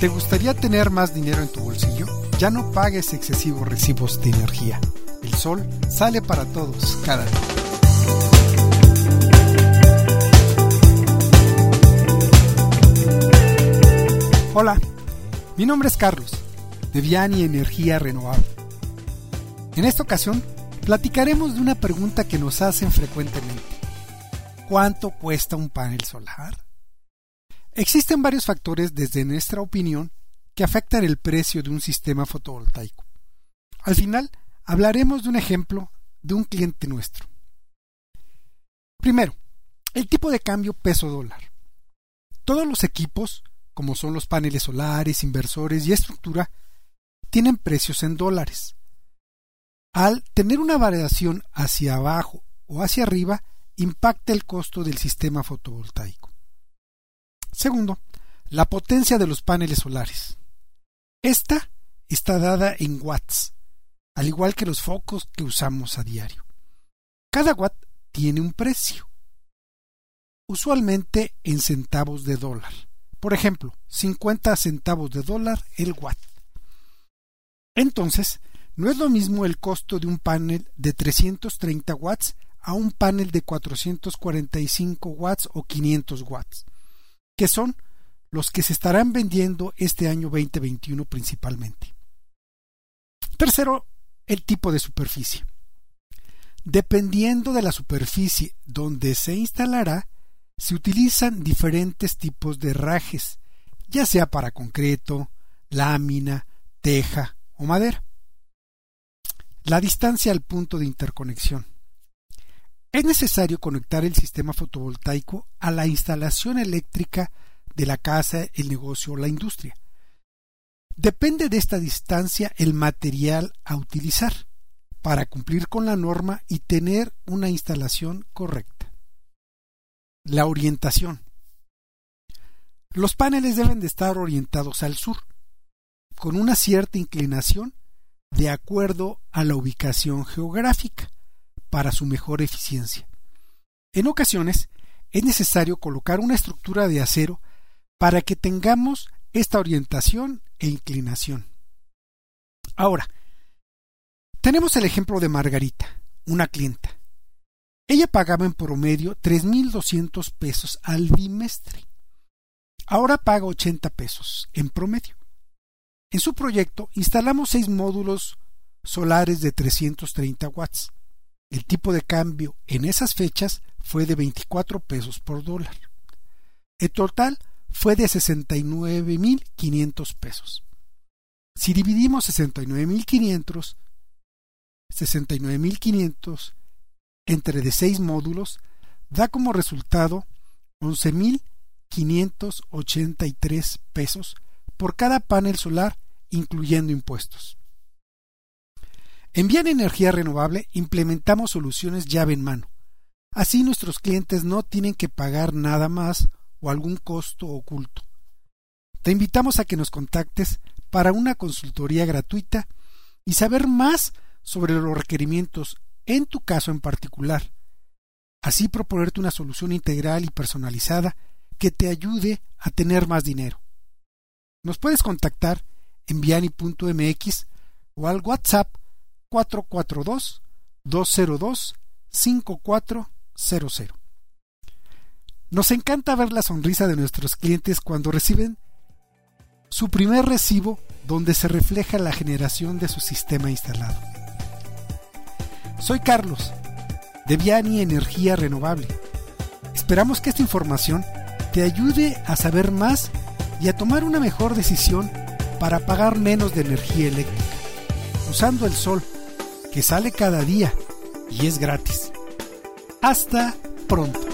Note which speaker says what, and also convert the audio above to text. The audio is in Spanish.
Speaker 1: ¿Te gustaría tener más dinero en tu bolsillo? Ya no pagues excesivos recibos de energía. El sol sale para todos cada día. Hola, mi nombre es Carlos, de Viani Energía Renovable. En esta ocasión, platicaremos de una pregunta que nos hacen frecuentemente. ¿Cuánto cuesta un panel solar? Existen varios factores desde nuestra opinión que afectan el precio de un sistema fotovoltaico. Al final, hablaremos de un ejemplo de un cliente nuestro. Primero, el tipo de cambio peso dólar. Todos los equipos, como son los paneles solares, inversores y estructura, tienen precios en dólares. Al tener una variación hacia abajo o hacia arriba, impacta el costo del sistema fotovoltaico. Segundo, la potencia de los paneles solares. Esta está dada en watts, al igual que los focos que usamos a diario. Cada watt tiene un precio, usualmente en centavos de dólar. Por ejemplo, 50 centavos de dólar el watt. Entonces, no es lo mismo el costo de un panel de 330 watts a un panel de 445 watts o 500 watts que son los que se estarán vendiendo este año 2021 principalmente. Tercero, el tipo de superficie. Dependiendo de la superficie donde se instalará, se utilizan diferentes tipos de rajes, ya sea para concreto, lámina, teja o madera. La distancia al punto de interconexión. Es necesario conectar el sistema fotovoltaico a la instalación eléctrica de la casa, el negocio o la industria. Depende de esta distancia el material a utilizar para cumplir con la norma y tener una instalación correcta. La orientación. Los paneles deben de estar orientados al sur, con una cierta inclinación de acuerdo a la ubicación geográfica para su mejor eficiencia. En ocasiones es necesario colocar una estructura de acero para que tengamos esta orientación e inclinación. Ahora, tenemos el ejemplo de Margarita, una clienta. Ella pagaba en promedio 3.200 pesos al bimestre. Ahora paga 80 pesos en promedio. En su proyecto instalamos seis módulos solares de 330 watts. El tipo de cambio en esas fechas fue de 24 pesos por dólar. El total fue de 69.500 pesos. Si dividimos 69.500 69.500 entre de 6 módulos, da como resultado 11.583 pesos por cada panel solar, incluyendo impuestos. En Bien Energía Renovable implementamos soluciones llave en mano. Así nuestros clientes no tienen que pagar nada más o algún costo oculto. Te invitamos a que nos contactes para una consultoría gratuita y saber más sobre los requerimientos en tu caso en particular. Así proponerte una solución integral y personalizada que te ayude a tener más dinero. Nos puedes contactar en viani.mx o al WhatsApp 442-202-5400. Nos encanta ver la sonrisa de nuestros clientes cuando reciben su primer recibo donde se refleja la generación de su sistema instalado. Soy Carlos, de Viani Energía Renovable. Esperamos que esta información te ayude a saber más y a tomar una mejor decisión para pagar menos de energía eléctrica, usando el sol que sale cada día y es gratis. Hasta pronto.